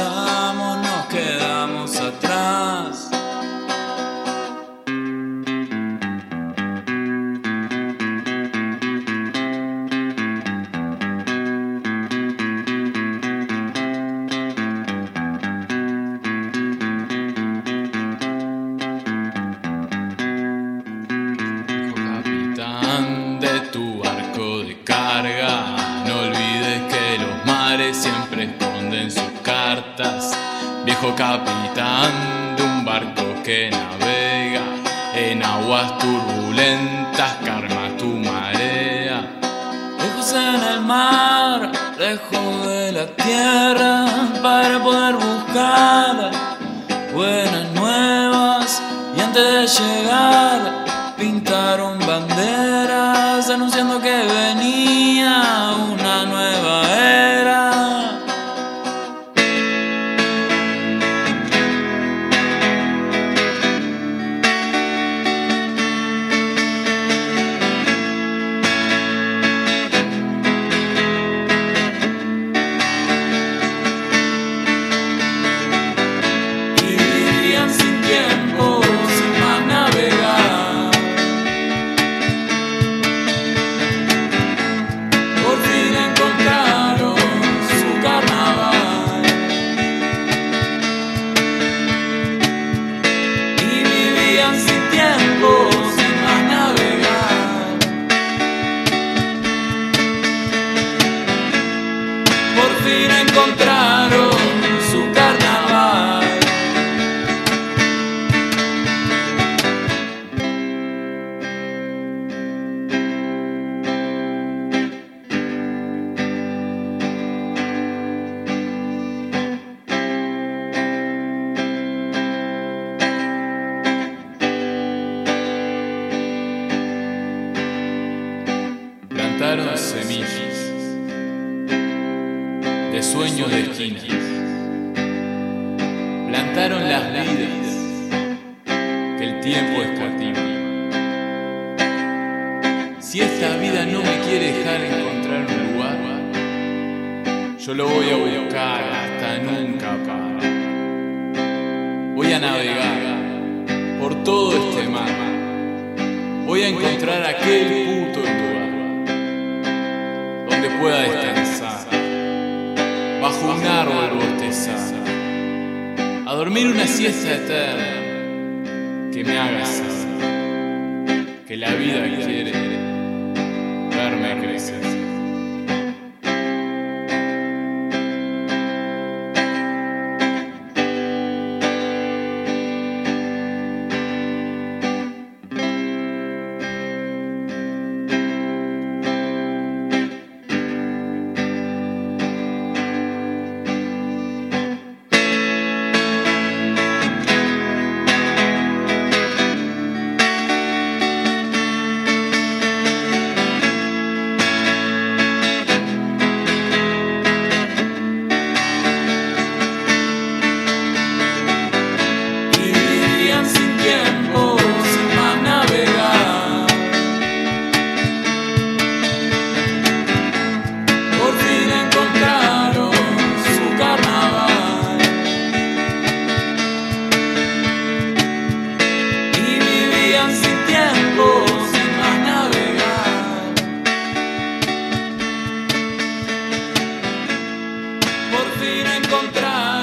avanzamos, nos quedamos atrás. Capitán de tu Capitán de un barco que navega en aguas turbulentas, karma tu marea. Lejos en el mar, lejos de la tierra, para poder buscar buenas nuevas y antes de llegar pintaron banderas anunciando que venía encontraron su carnaval. Plantaron semillas de sueños de esquinas. Plantaron las vidas que el tiempo escatima. Si esta vida no me quiere dejar encontrar un lugar, yo lo voy a buscar hasta nunca parar. Voy a navegar por todo este mar. Voy a encontrar aquel puto lugar donde pueda descansar, bajo un árbol bostezar, a dormir una siesta eterna que me haga saber que la vida quiere encontrar.